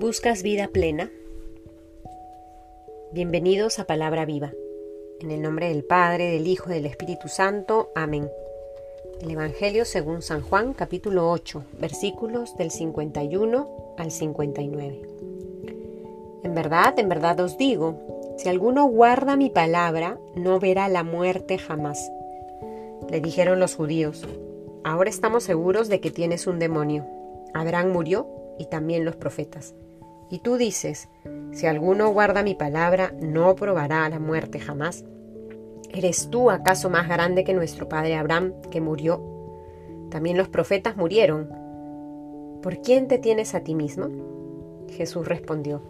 ¿Buscas vida plena? Bienvenidos a Palabra Viva. En el nombre del Padre, del Hijo y del Espíritu Santo. Amén. El Evangelio según San Juan, capítulo 8, versículos del 51 al 59. En verdad, en verdad os digo, si alguno guarda mi palabra, no verá la muerte jamás. Le dijeron los judíos, ahora estamos seguros de que tienes un demonio. Abraham murió y también los profetas. Y tú dices, si alguno guarda mi palabra, no probará la muerte jamás. ¿Eres tú acaso más grande que nuestro padre Abraham, que murió? También los profetas murieron. ¿Por quién te tienes a ti mismo? Jesús respondió,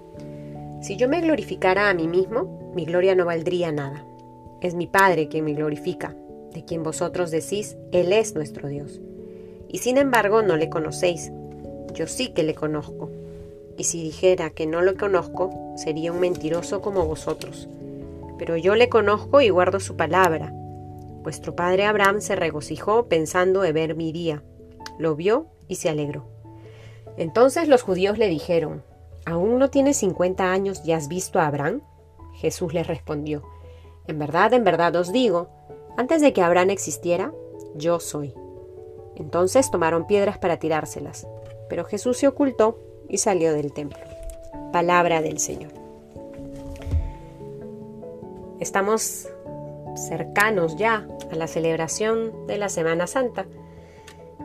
Si yo me glorificara a mí mismo, mi gloria no valdría nada. Es mi Padre quien me glorifica, de quien vosotros decís, Él es nuestro Dios. Y sin embargo no le conocéis yo sí que le conozco. Y si dijera que no lo conozco, sería un mentiroso como vosotros. Pero yo le conozco y guardo su palabra. Vuestro padre Abraham se regocijó pensando en ver mi día. Lo vio y se alegró. Entonces los judíos le dijeron, ¿aún no tienes cincuenta años y has visto a Abraham? Jesús les respondió, En verdad, en verdad os digo, antes de que Abraham existiera, yo soy. Entonces tomaron piedras para tirárselas, pero Jesús se ocultó y salió del templo. Palabra del Señor. Estamos cercanos ya a la celebración de la Semana Santa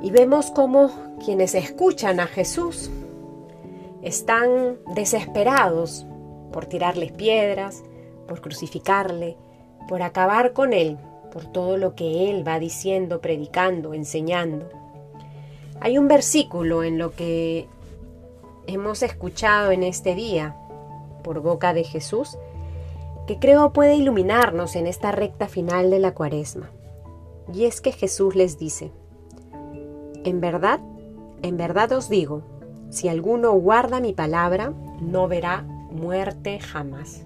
y vemos cómo quienes escuchan a Jesús están desesperados por tirarles piedras, por crucificarle, por acabar con él, por todo lo que él va diciendo, predicando, enseñando. Hay un versículo en lo que hemos escuchado en este día por boca de Jesús que creo puede iluminarnos en esta recta final de la cuaresma. Y es que Jesús les dice, en verdad, en verdad os digo, si alguno guarda mi palabra, no verá muerte jamás.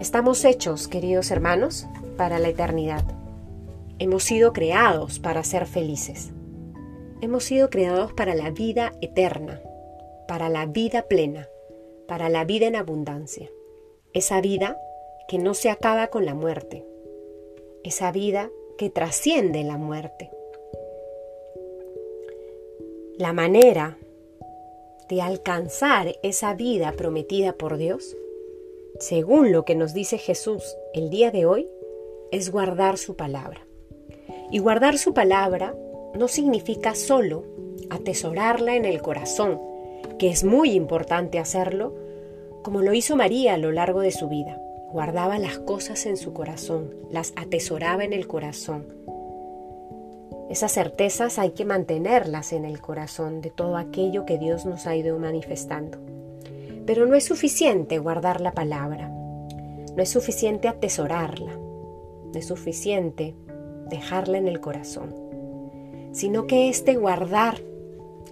Estamos hechos, queridos hermanos, para la eternidad. Hemos sido creados para ser felices. Hemos sido creados para la vida eterna, para la vida plena, para la vida en abundancia. Esa vida que no se acaba con la muerte. Esa vida que trasciende la muerte. La manera de alcanzar esa vida prometida por Dios, según lo que nos dice Jesús el día de hoy, es guardar su palabra. Y guardar su palabra no significa solo atesorarla en el corazón, que es muy importante hacerlo, como lo hizo María a lo largo de su vida. Guardaba las cosas en su corazón, las atesoraba en el corazón. Esas certezas hay que mantenerlas en el corazón de todo aquello que Dios nos ha ido manifestando. Pero no es suficiente guardar la palabra, no es suficiente atesorarla, no es suficiente dejarla en el corazón, sino que este guardar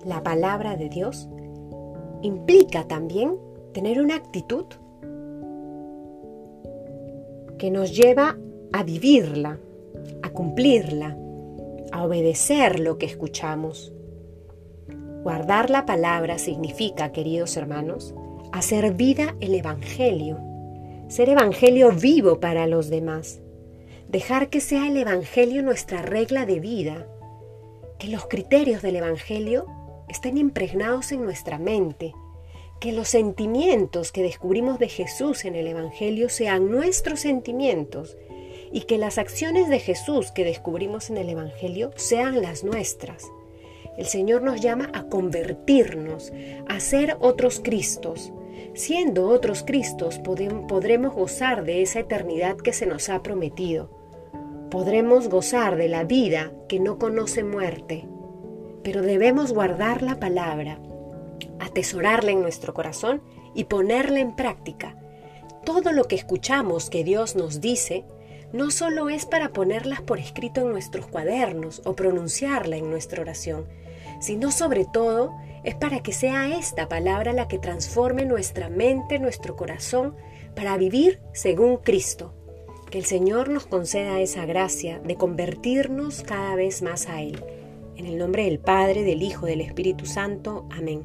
la palabra de Dios implica también tener una actitud que nos lleva a vivirla, a cumplirla, a obedecer lo que escuchamos. Guardar la palabra significa, queridos hermanos, hacer vida el Evangelio, ser Evangelio vivo para los demás dejar que sea el Evangelio nuestra regla de vida, que los criterios del Evangelio estén impregnados en nuestra mente, que los sentimientos que descubrimos de Jesús en el Evangelio sean nuestros sentimientos y que las acciones de Jesús que descubrimos en el Evangelio sean las nuestras. El Señor nos llama a convertirnos, a ser otros Cristos. Siendo otros Cristos podremos gozar de esa eternidad que se nos ha prometido podremos gozar de la vida que no conoce muerte, pero debemos guardar la palabra, atesorarla en nuestro corazón y ponerla en práctica. Todo lo que escuchamos que Dios nos dice no solo es para ponerlas por escrito en nuestros cuadernos o pronunciarla en nuestra oración, sino sobre todo es para que sea esta palabra la que transforme nuestra mente, nuestro corazón, para vivir según Cristo, que el Señor nos conceda esa gracia de convertirnos cada vez más a Él. En el nombre del Padre, del Hijo, del Espíritu Santo. Amén.